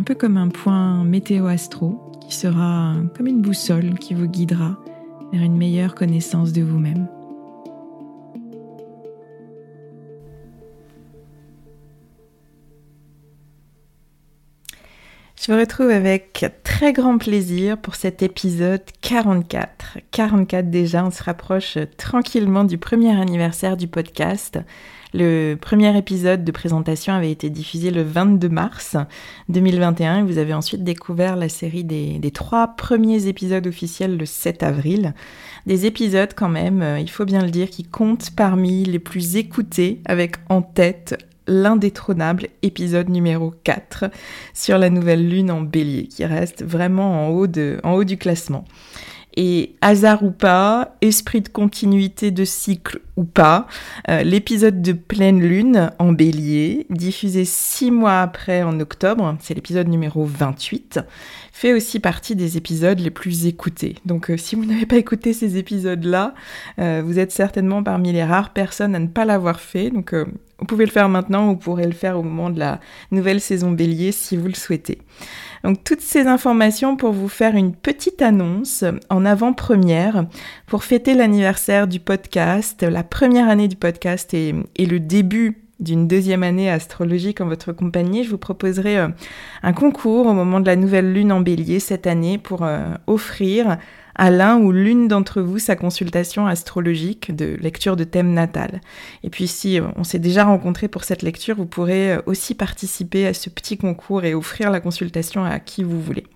un peu comme un point météo-astro qui sera comme une boussole qui vous guidera vers une meilleure connaissance de vous-même. Je vous retrouve avec très grand plaisir pour cet épisode 44. 44 déjà, on se rapproche tranquillement du premier anniversaire du podcast. Le premier épisode de présentation avait été diffusé le 22 mars 2021 et vous avez ensuite découvert la série des, trois premiers épisodes officiels le 7 avril. Des épisodes quand même, euh, il faut bien le dire, qui comptent parmi les plus écoutés avec en tête l'indétrônable épisode numéro 4 sur la nouvelle lune en bélier qui reste vraiment en haut, de, en haut du classement. Et hasard ou pas, esprit de continuité de cycle ou pas, euh, l'épisode de pleine lune en bélier, diffusé six mois après en octobre, c'est l'épisode numéro 28, fait aussi partie des épisodes les plus écoutés. Donc euh, si vous n'avez pas écouté ces épisodes-là, euh, vous êtes certainement parmi les rares personnes à ne pas l'avoir fait. Donc vous pouvez le faire maintenant, vous pourrez le faire au moment de la nouvelle saison bélier si vous le souhaitez. Donc toutes ces informations pour vous faire une petite annonce en avant-première pour fêter l'anniversaire du podcast, la première année du podcast et, le début d'une deuxième année astrologique en votre compagnie, je vous proposerai euh, un concours au moment de la nouvelle lune en bélier cette année pour euh, offrir à l'un ou l'une d'entre vous sa consultation astrologique de lecture de thème natal. Et puis si euh, on s'est déjà rencontré pour cette lecture, vous pourrez euh, aussi participer à ce petit concours et offrir la consultation à qui vous voulez.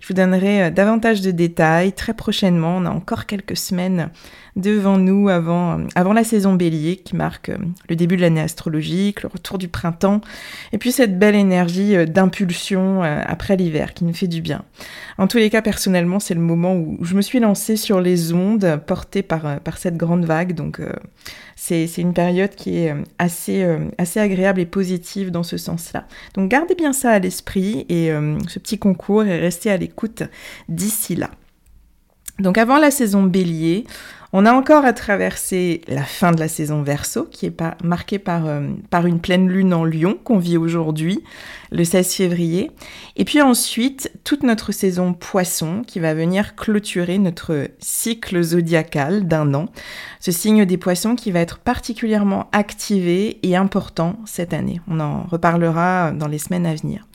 Je vous donnerai euh, davantage de détails très prochainement. On a encore quelques semaines devant nous avant, avant la saison bélier qui marque euh, le début de l'année astrologique, le retour du printemps, et puis cette belle énergie euh, d'impulsion après l'hiver qui nous fait du bien. En tous les cas, personnellement, c'est le moment où je me suis lancée sur les ondes portées par, par cette grande vague, donc c'est une période qui est assez, assez agréable et positive dans ce sens-là. Donc gardez bien ça à l'esprit et ce petit concours et restez à l'écoute écoute d'ici là. Donc avant la saison bélier, on a encore à traverser la fin de la saison verso, qui est marquée par, euh, par une pleine lune en lion qu'on vit aujourd'hui, le 16 février. Et puis ensuite, toute notre saison poisson, qui va venir clôturer notre cycle zodiacal d'un an. Ce signe des poissons qui va être particulièrement activé et important cette année. On en reparlera dans les semaines à venir.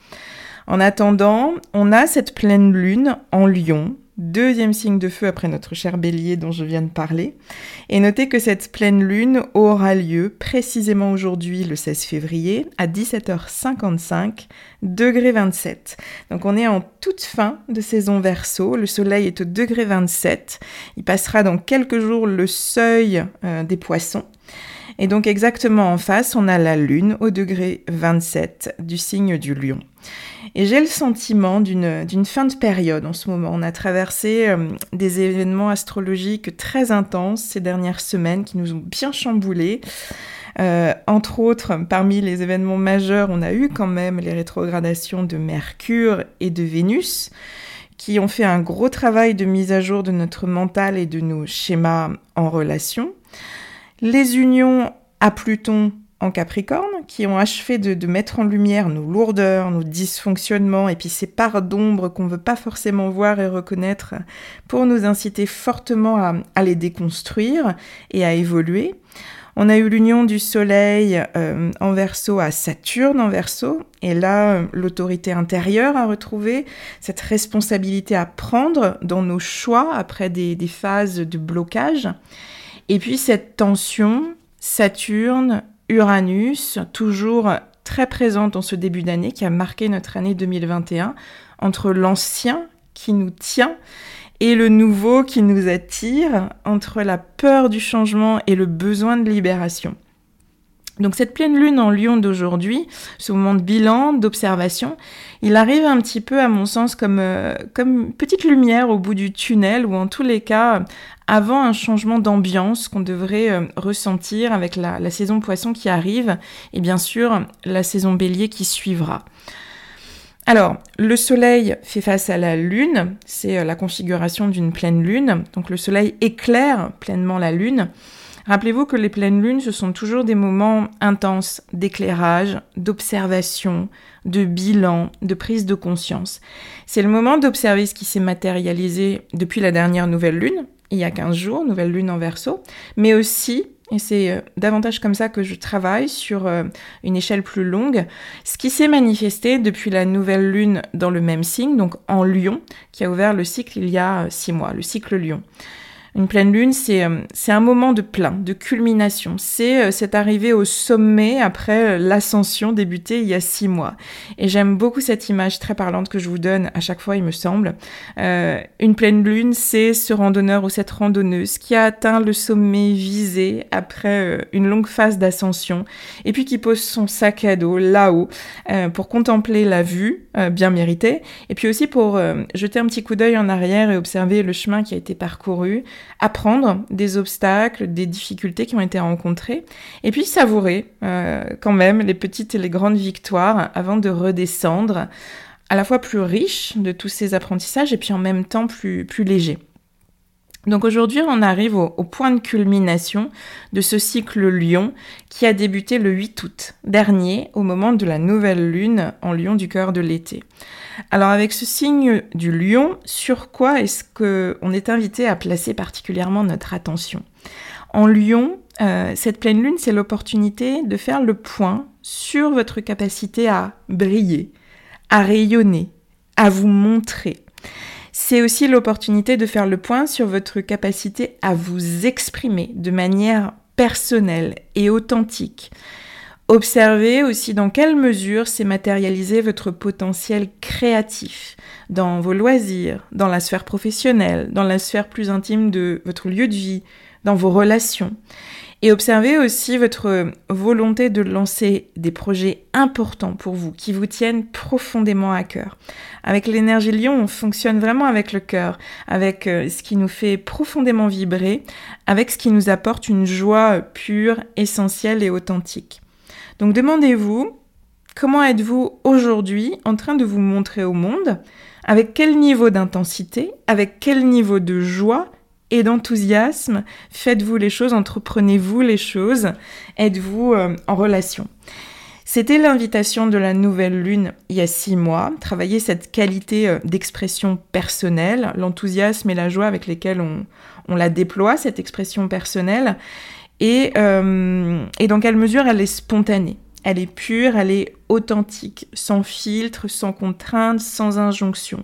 En attendant, on a cette pleine lune en lion deuxième signe de feu après notre cher bélier dont je viens de parler. Et notez que cette pleine lune aura lieu précisément aujourd'hui, le 16 février, à 17h55, degré 27. Donc on est en toute fin de saison verso, le soleil est au degré 27, il passera dans quelques jours le seuil euh, des poissons. Et donc exactement en face, on a la lune au degré 27 du signe du lion. Et j'ai le sentiment d'une fin de période en ce moment. On a traversé euh, des événements astrologiques très intenses ces dernières semaines qui nous ont bien chamboulés. Euh, entre autres, parmi les événements majeurs, on a eu quand même les rétrogradations de Mercure et de Vénus qui ont fait un gros travail de mise à jour de notre mental et de nos schémas en relation. Les unions à Pluton en Capricorne, qui ont achevé de, mettre en lumière nos lourdeurs, nos dysfonctionnements, et puis ces parts d'ombre qu'on ne veut pas forcément voir et reconnaître pour nous inciter fortement à, les déconstruire et à évoluer. On a eu l'union du Soleil euh, en verso à Saturne en verso, et là, l'autorité intérieure à retrouver, cette responsabilité à prendre dans nos choix après des phases de blocage. Et puis cette tension, Saturne, Uranus, toujours très présente en ce début d'année, qui a marqué notre année 2021, entre l'ancien qui nous tient et le nouveau qui nous attire, entre la peur du changement et le besoin de libération. Donc cette pleine lune en lion d'aujourd'hui, ce moment de bilan, d'observation, il arrive un petit peu à mon sens comme, euh, petite lumière au bout du tunnel ou en tous les cas avant un changement d'ambiance qu'on devrait euh, ressentir avec la, la, saison poisson qui arrive et bien sûr la saison bélier qui suivra. Alors, le soleil fait face à la lune, c'est euh, la configuration d'une pleine lune, donc le soleil éclaire pleinement la lune. Rappelez-vous que les pleines lunes, ce sont toujours des moments intenses d'éclairage, d'observation, de bilan, de prise de conscience. C'est le moment d'observer ce qui s'est matérialisé depuis la dernière nouvelle lune, il y a 15 jours, nouvelle lune en verso, mais aussi, et c'est euh, davantage comme ça que je travaille sur euh, une échelle plus longue, ce qui s'est manifesté depuis la nouvelle lune dans le même signe, donc en lion, qui a ouvert le cycle il y a 6 euh, mois, le cycle lion. Une pleine lune, c'est euh, c'est un moment de plein, de culmination. C'est euh, cette arrivée au sommet après euh, l'ascension débutée il y a six mois. Et j'aime beaucoup cette image très parlante que je vous donne à chaque fois, il me semble. une pleine lune, c'est ce randonneur ou cette randonneuse qui a atteint le sommet visé après une longue phase d'ascension et puis qui pose son sac à dos là-haut pour contempler la vue bien méritée et puis aussi pour jeter un petit coup d'œil en arrière et observer le chemin qui a été parcouru, apprendre des obstacles, des difficultés qui ont été rencontrées, et puis savourer euh, quand même les petites et les grandes victoires avant de redescendre, à la fois plus riche de tous ces apprentissages et puis en même temps plus, plus léger. Donc aujourd'hui, on arrive au, point de culmination de ce cycle Lion qui a débuté le 8 août dernier au moment de la nouvelle lune en Lion du cœur de l'été. Alors avec ce signe du lion, sur quoi est-ce qu'on est invité à placer particulièrement notre attention? En lion, euh, cette pleine lune, c'est l'opportunité de faire le point sur votre capacité à briller, à rayonner, à vous montrer. C'est aussi l'opportunité de faire le point sur votre capacité à vous exprimer de manière personnelle et authentique. Observez aussi dans quelle mesure s'est matérialisé votre potentiel créatif dans vos loisirs, dans la sphère professionnelle, dans la sphère plus intime de votre lieu de vie, dans vos relations. Et observez aussi votre volonté de lancer des projets importants pour vous, qui vous tiennent profondément à cœur. Avec l'énergie lion, on fonctionne vraiment avec le cœur, avec euh, ce qui nous fait profondément vibrer, avec ce qui nous apporte une joie pure, essentielle et authentique. Donc demandez-vous, comment êtes-vous aujourd'hui en train de vous montrer au monde? Avec quel niveau d'intensité? Avec quel niveau de joie et d'enthousiasme. Faites-vous les choses Entreprenez-vous les choses. Êtes-vous euh, en relation. C'était l'invitation de la nouvelle lune il y a six mois, travailler cette qualité euh, d'expression personnelle, l'enthousiasme et la joie avec lesquels on, la déploie, cette expression personnelle, et, euh, et dans quelle mesure elle est spontanée. Elle est pure, elle est authentique, sans filtre, sans contrainte, sans injonction,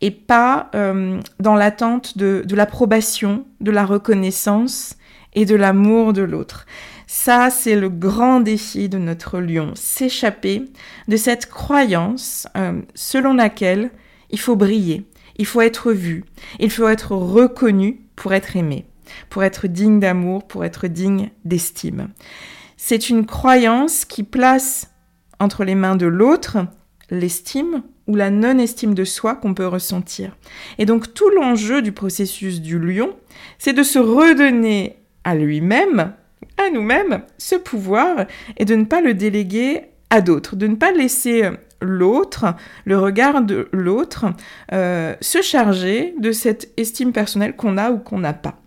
et pas euh, dans l'attente de, l'approbation, de la reconnaissance et de l'amour de l'autre. Ça, c'est le grand défi de notre lion, s'échapper de cette croyance euh, selon laquelle il faut briller, il faut être vu, il faut être reconnu pour être aimé, pour être digne d'amour, pour être digne d'estime. C'est une croyance qui place entre les mains de l'autre l'estime ou la non-estime de soi qu'on peut ressentir. Et donc tout l'enjeu du processus du lion, c'est de se redonner à lui-même, à nous-mêmes, ce pouvoir et de ne pas le déléguer à d'autres, de ne pas laisser l'autre, le regard de l'autre, euh, se charger de cette estime personnelle qu'on a ou qu'on n'a pas.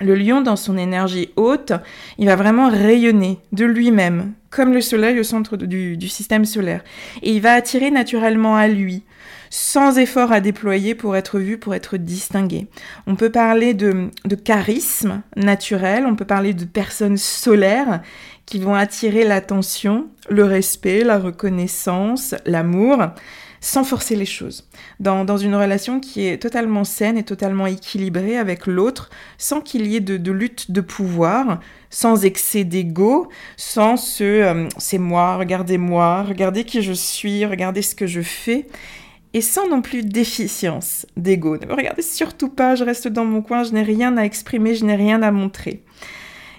Le lion, dans son énergie haute, il va vraiment rayonner de lui-même, comme le soleil au centre du, système solaire. Et il va attirer naturellement à lui, sans effort à déployer pour être vu, pour être distingué. On peut parler de charisme naturel, on peut parler de personnes solaires qui vont attirer l'attention, le respect, la reconnaissance, l'amour sans forcer les choses, dans, dans, une relation qui est totalement saine et totalement équilibrée avec l'autre, sans qu'il y ait de, lutte de pouvoir, sans excès d'ego, sans ce euh, c'est moi, regardez-moi, regardez qui je suis, regardez ce que je fais, et sans non plus déficience d'ego. Ne me regardez surtout pas, je reste dans mon coin, je n'ai rien à exprimer, je n'ai rien à montrer.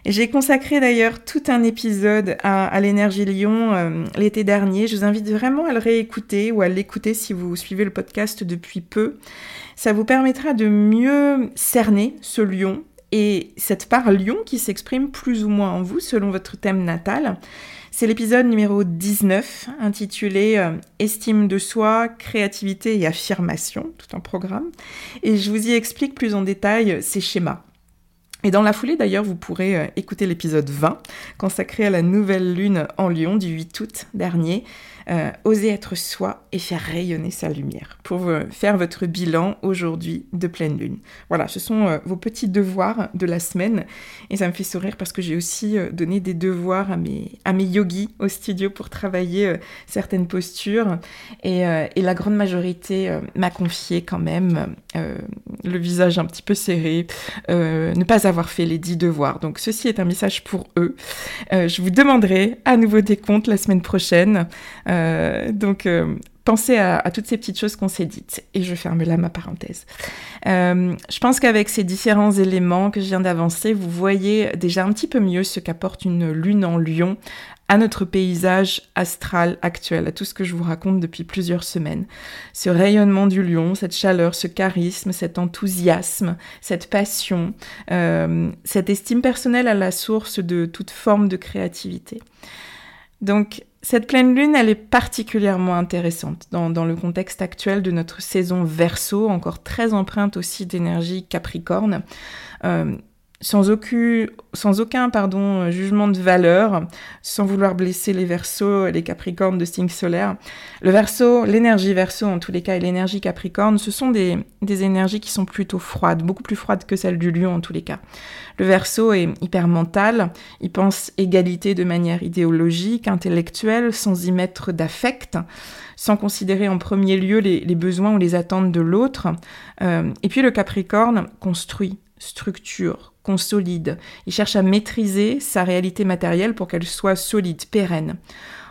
J'ai consacré d'ailleurs tout un épisode à, l'énergie Lion euh, l'été dernier. Je vous invite vraiment à le réécouter ou à l'écouter si vous suivez le podcast depuis peu. Ça vous permettra de mieux cerner ce lion et cette part lion qui s'exprime plus ou moins en vous selon votre thème natal. C'est l'épisode numéro 19 intitulé euh, Estime de soi, créativité et affirmation, tout un programme. Et je vous y explique plus en détail ces schémas. Et dans la foulée, d'ailleurs, vous pourrez euh, écouter l'épisode 20, consacré à la nouvelle lune en Lyon du 8 août dernier, euh, oser être soi et faire rayonner sa lumière pour euh, faire votre bilan aujourd'hui de pleine lune. Voilà, ce sont euh, vos petits devoirs de la semaine et ça me fait sourire parce que j'ai aussi donné des devoirs à mes, à mes yogis au studio pour travailler certaines postures et, la grande majorité m'a confié quand même le visage un petit peu serré, ne pas avoir fait les dix devoirs. Donc ceci est un message pour eux. je vous demanderai à nouveau des comptes la semaine prochaine. Euh, donc, euh, pensez à, toutes ces petites choses qu'on s'est dites. Et je ferme là ma parenthèse. Euh, je pense qu'avec ces différents éléments que je viens d'avancer, vous voyez déjà un petit peu mieux ce qu'apporte une lune en lion à notre paysage astral actuel, à tout ce que je vous raconte depuis plusieurs semaines. Ce rayonnement du lion, cette chaleur, ce charisme, cet enthousiasme, cette passion, cette estime personnelle à la source de toute forme de créativité. Donc, cette pleine lune, elle est particulièrement intéressante dans, le contexte actuel de notre saison verso, encore très empreinte aussi d'énergie capricorne. Euh, sans aucun, sans aucun pardon, jugement de valeur, sans vouloir blesser les versos et les capricornes de signe solaire. Le verso, l'énergie verso en tous les cas et l'énergie capricorne, ce sont des, des, énergies qui sont plutôt froides, beaucoup plus froides que celles du lion en tous les cas. Le verso est hyper mental, il pense égalité de manière idéologique, intellectuelle, sans y mettre d'affect sans considérer en premier lieu les, les, besoins ou les attentes de l'autre. Euh, et puis le Capricorne construit, structure, consolide. Il cherche à maîtriser sa réalité matérielle pour qu'elle soit solide, pérenne.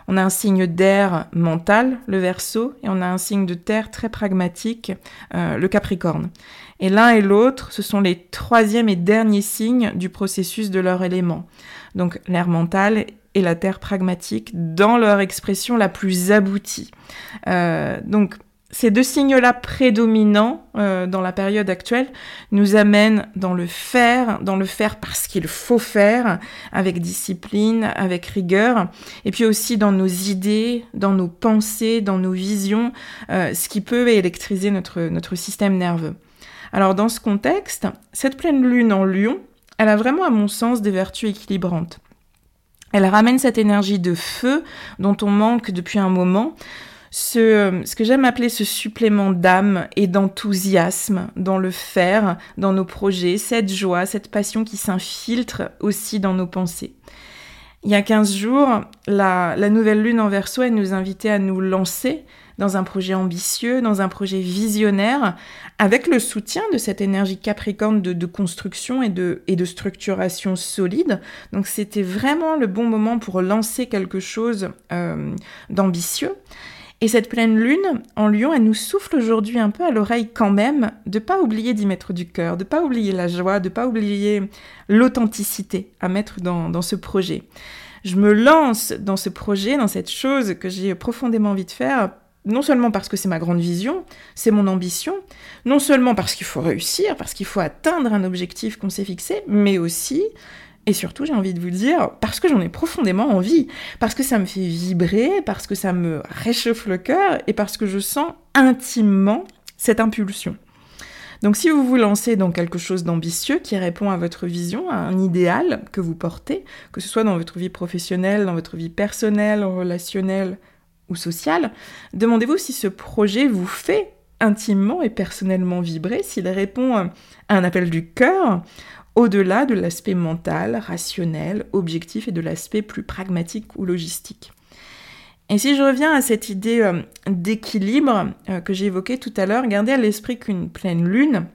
On a un signe d'air mental, le verso, et on a un signe de terre très pragmatique, euh, le capricorne. Et l'un et l'autre, ce sont les troisième et derniers signes du processus de leur élément. Donc l'air mental et la terre pragmatique dans leur expression la plus aboutie. Euh, donc ces deux signes-là prédominants euh, dans la période actuelle nous amènent dans le faire, dans le faire parce qu'il faut faire, avec discipline, avec rigueur, et puis aussi dans nos idées, dans nos pensées, dans nos visions, euh, ce qui peut électriser notre, notre système nerveux. Alors dans ce contexte, cette pleine lune en lion, elle a vraiment à mon sens des vertus équilibrantes. Elle ramène cette énergie de feu dont on manque depuis un moment, ce, ce que j'aime appeler ce supplément d'âme et d'enthousiasme dans le faire, dans nos projets, cette joie, cette passion qui s'infiltre aussi dans nos pensées. Il y a 15 jours, la, nouvelle lune en verso, elle nous invitait à nous lancer dans un projet ambitieux, dans un projet visionnaire, avec le soutien de cette énergie capricorne de, construction et de, et de structuration solide. Donc c'était vraiment le bon moment pour lancer quelque chose euh, d'ambitieux. Et cette pleine lune en lion, elle nous souffle aujourd'hui un peu à l'oreille quand même de pas oublier d'y mettre du cœur, de pas oublier la joie, de pas oublier l'authenticité à mettre dans, dans ce projet. Je me lance dans ce projet, dans cette chose que j'ai profondément envie de faire non seulement parce que c'est ma grande vision, c'est mon ambition, non seulement parce qu'il faut réussir, parce qu'il faut atteindre un objectif qu'on s'est fixé, mais aussi et surtout, j'ai envie de vous dire, parce que j'en ai profondément envie, parce que ça me fait vibrer, parce que ça me réchauffe le cœur et parce que je sens intimement cette impulsion. Donc si vous vous lancez dans quelque chose d'ambitieux qui répond à votre vision, à un idéal que vous portez, que ce soit dans votre vie professionnelle, dans votre vie personnelle, relationnelle ou sociale, demandez-vous si ce projet vous fait intimement et personnellement vibrer, s'il répond à un appel du cœur, au-delà de l'aspect mental, rationnel, objectif et de l'aspect plus pragmatique ou logistique. Et si je reviens à cette idée euh, d'équilibre euh, que j'ai tout à l'heure, gardez à l'esprit qu'une pleine lune,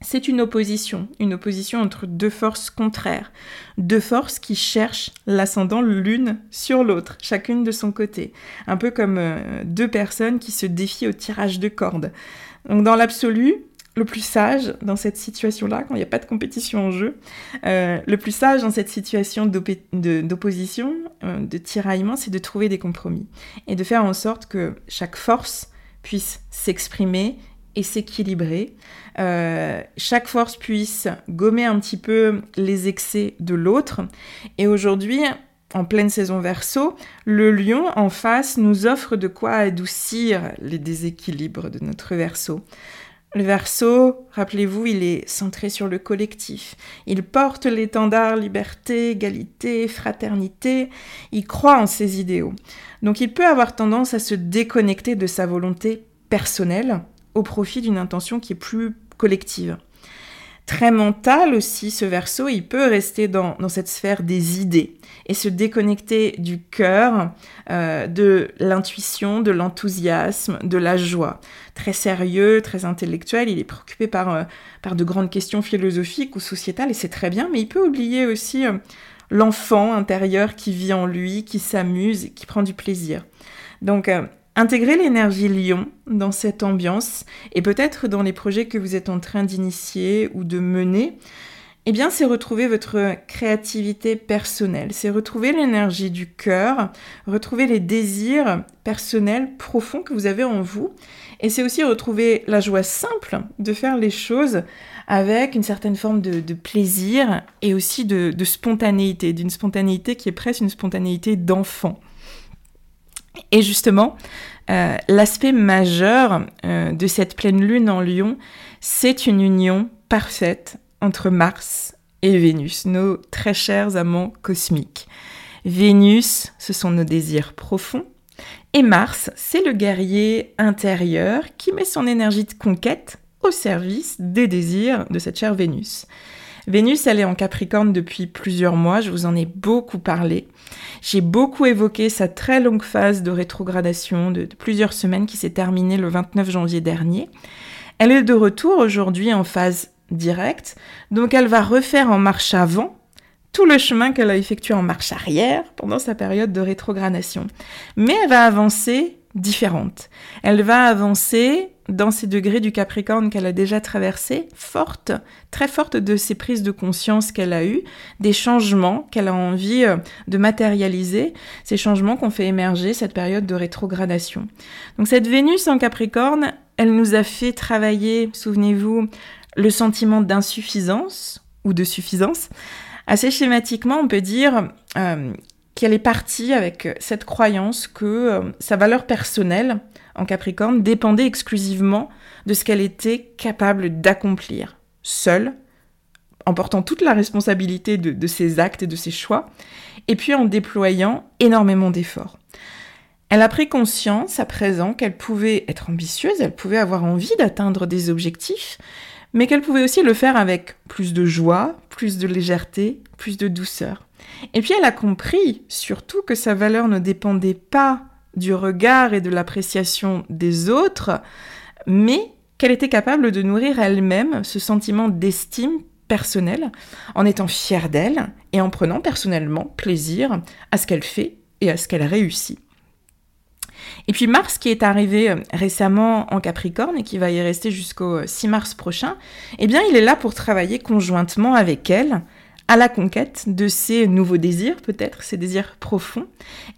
c'est une opposition, une opposition entre deux forces contraires, deux forces qui cherchent l'ascendant l'une sur l'autre, chacune de son côté, un peu comme euh, deux personnes qui se défient au tirage de cordes. Donc dans l'absolu, le plus sage dans cette situation-là, quand il n'y a pas de compétition en jeu, euh, le plus sage dans cette situation d'opposition, euh, de tiraillement, c'est de trouver des compromis et de faire en sorte que chaque force puisse s'exprimer et s'équilibrer. Euh, chaque force puisse gommer un petit peu les excès de l'autre. Et aujourd'hui, en pleine saison verso, le lion en face nous offre de quoi adoucir les déséquilibres de notre verso. Le verso, rappelez-vous, il est centré sur le collectif. Il porte l'étendard liberté, égalité, fraternité. Il croit en ses idéaux. Donc il peut avoir tendance à se déconnecter de sa volonté personnelle au profit d'une intention qui est plus collective très mental aussi, ce verso, il peut rester dans, cette sphère des idées et se déconnecter du cœur, euh, de l'intuition, de l'enthousiasme, de la joie. Très sérieux, très intellectuel, il est préoccupé par, euh, par de grandes questions philosophiques ou sociétales et c'est très bien, mais il peut oublier aussi euh, l'enfant intérieur qui vit en lui, qui s'amuse, qui prend du plaisir. Donc, Intégrer l'énergie lion dans cette ambiance et peut-être dans les projets que vous êtes en train d'initier ou de mener, eh bien c'est retrouver votre créativité personnelle, c'est retrouver l'énergie du cœur, retrouver les désirs personnels profonds que vous avez en vous et c'est aussi retrouver la joie simple de faire les choses avec une certaine forme de, plaisir et aussi de, de spontanéité, d'une spontanéité qui est presque une spontanéité d'enfant. Et justement, euh, l'aspect majeur euh, de cette pleine lune en lion, c'est une union parfaite entre Mars et Vénus, nos très chers amants cosmiques. Vénus, ce sont nos désirs profonds, et Mars, c'est le guerrier intérieur qui met son énergie de conquête au service des désirs de cette chère Vénus. Vénus, elle est en Capricorne depuis plusieurs mois, je vous en ai beaucoup parlé. J'ai beaucoup évoqué sa très longue phase de rétrogradation de, plusieurs semaines qui s'est terminée le 29 janvier dernier. Elle est de retour aujourd'hui en phase directe, donc elle va refaire en marche avant tout le chemin qu'elle a effectué en marche arrière pendant sa période de rétrogradation. Mais elle va avancer différente. Elle va avancer dans ces degrés du Capricorne qu'elle a déjà traversé, forte, très forte de ces prises de conscience qu'elle a eues, des changements qu'elle a envie euh, de matérialiser, ces changements qu'on fait émerger cette période de rétrogradation. Donc cette Vénus en Capricorne, elle nous a fait travailler, souvenez-vous, le sentiment d'insuffisance ou de suffisance. Assez schématiquement, on peut dire euh, qu'elle est partie avec cette croyance que euh, sa valeur personnelle en Capricorne dépendait exclusivement de ce qu'elle était capable d'accomplir, seule, en portant toute la responsabilité de, de ses actes et de ses choix, et puis en déployant énormément d'efforts. Elle a pris conscience à présent qu'elle pouvait être ambitieuse, elle pouvait avoir envie d'atteindre des objectifs, mais qu'elle pouvait aussi le faire avec plus de joie, plus de légèreté, plus de douceur. Et puis elle a compris surtout que sa valeur ne dépendait pas du regard et de l'appréciation des autres, mais qu'elle était capable de nourrir elle-même ce sentiment d'estime personnelle en étant fière d'elle et en prenant personnellement plaisir à ce qu'elle fait et à ce qu'elle réussit. Et puis Mars qui est arrivé euh, récemment en Capricorne et qui va y rester jusqu'au 6 mars prochain, eh bien il est là pour travailler conjointement avec elle à la conquête de ses nouveaux désirs, peut-être, ses désirs profonds,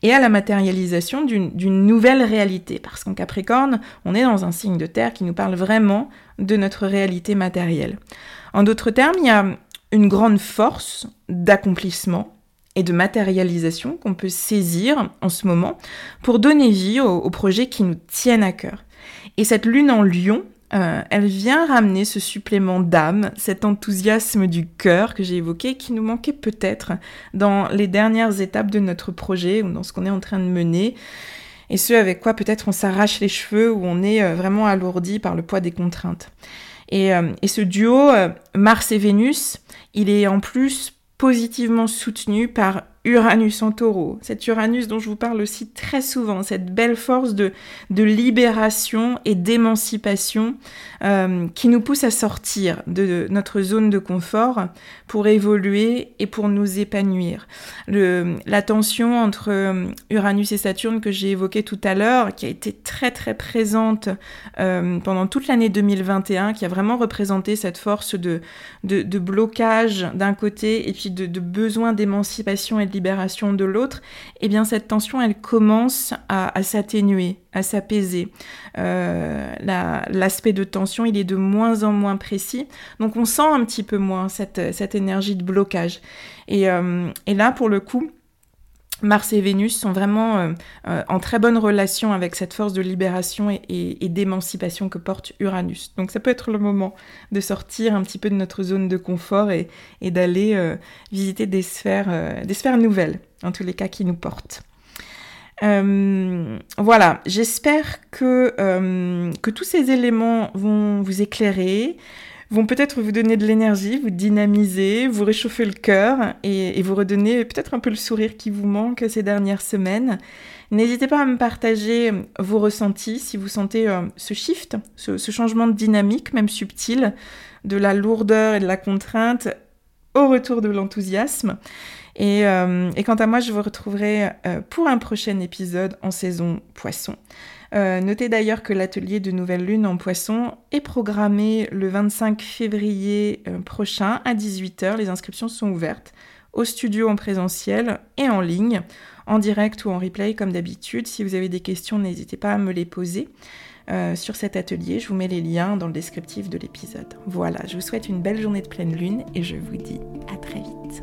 et à la matérialisation d'une nouvelle réalité. Parce qu'en Capricorne, on est dans un signe de terre qui nous parle vraiment de notre réalité matérielle. En d'autres termes, il y a une grande force d'accomplissement et de matérialisation qu'on peut saisir en ce moment pour donner vie aux projets qui nous tiennent à cœur. Et cette lune en lion, euh, elle vient ramener ce supplément d'âme, cet enthousiasme du cœur que j'ai évoqué, qui nous manquait peut-être dans les dernières étapes de notre projet ou dans ce qu'on est en train de mener. Et ce avec quoi peut-être on s'arrache les cheveux ou on est euh, vraiment alourdi par le poids des contraintes. Et, euh, et ce duo Mars et Vénus, il est en plus positivement soutenu par Uranus en taureau, cet Uranus dont je vous parle aussi très souvent, cette belle force de, de libération et d'émancipation euh, qui nous pousse à sortir de notre zone de confort pour évoluer et pour nous épanouir. La tension entre euh, Uranus et Saturne que j'ai évoquée tout à l'heure, qui a été très très présente euh, pendant toute l'année 2021, qui a vraiment représenté cette force de, de, de blocage d'un côté et puis de, de besoin d'émancipation et de de l'autre, eh bien cette tension, elle commence à, s'atténuer, à s'apaiser. Euh, l'aspect de tension, il est de moins en moins précis, donc on sent un petit peu moins cette, cette énergie de blocage. Et, euh, et là, pour le coup, Mars et Vénus sont vraiment euh, euh, en très bonne relation avec cette force de libération et, d'émancipation que porte Uranus. Donc ça peut être le moment de sortir un petit peu de notre zone de confort et, d'aller euh, visiter des sphères, des sphères nouvelles, en tous les cas qui nous portent. voilà, j'espère que, que tous ces éléments vont vous éclairer, vont peut-être vous donner de l'énergie, vous dynamiser, vous réchauffer le cœur et, vous redonner peut-être un peu le sourire qui vous manque ces dernières semaines. N'hésitez pas à me partager vos ressentis si vous sentez euh, ce shift, ce, changement de dynamique, même subtil, de la lourdeur et de la contrainte au retour de l'enthousiasme. Et, euh, quant à moi, je vous retrouverai euh, pour un prochain épisode en saison poisson. Euh, notez d'ailleurs que l'atelier de Nouvelle Lune en Poisson est programmé le 25 février euh, prochain à 18h. Les inscriptions sont ouvertes au studio en présentiel et en ligne, en direct ou en replay comme d'habitude. Si vous avez des questions, n'hésitez pas à me les poser. Euh, sur cet atelier, je vous mets les liens dans le descriptif de l'épisode. Voilà, je vous souhaite une belle journée de pleine lune et je vous dis à très vite.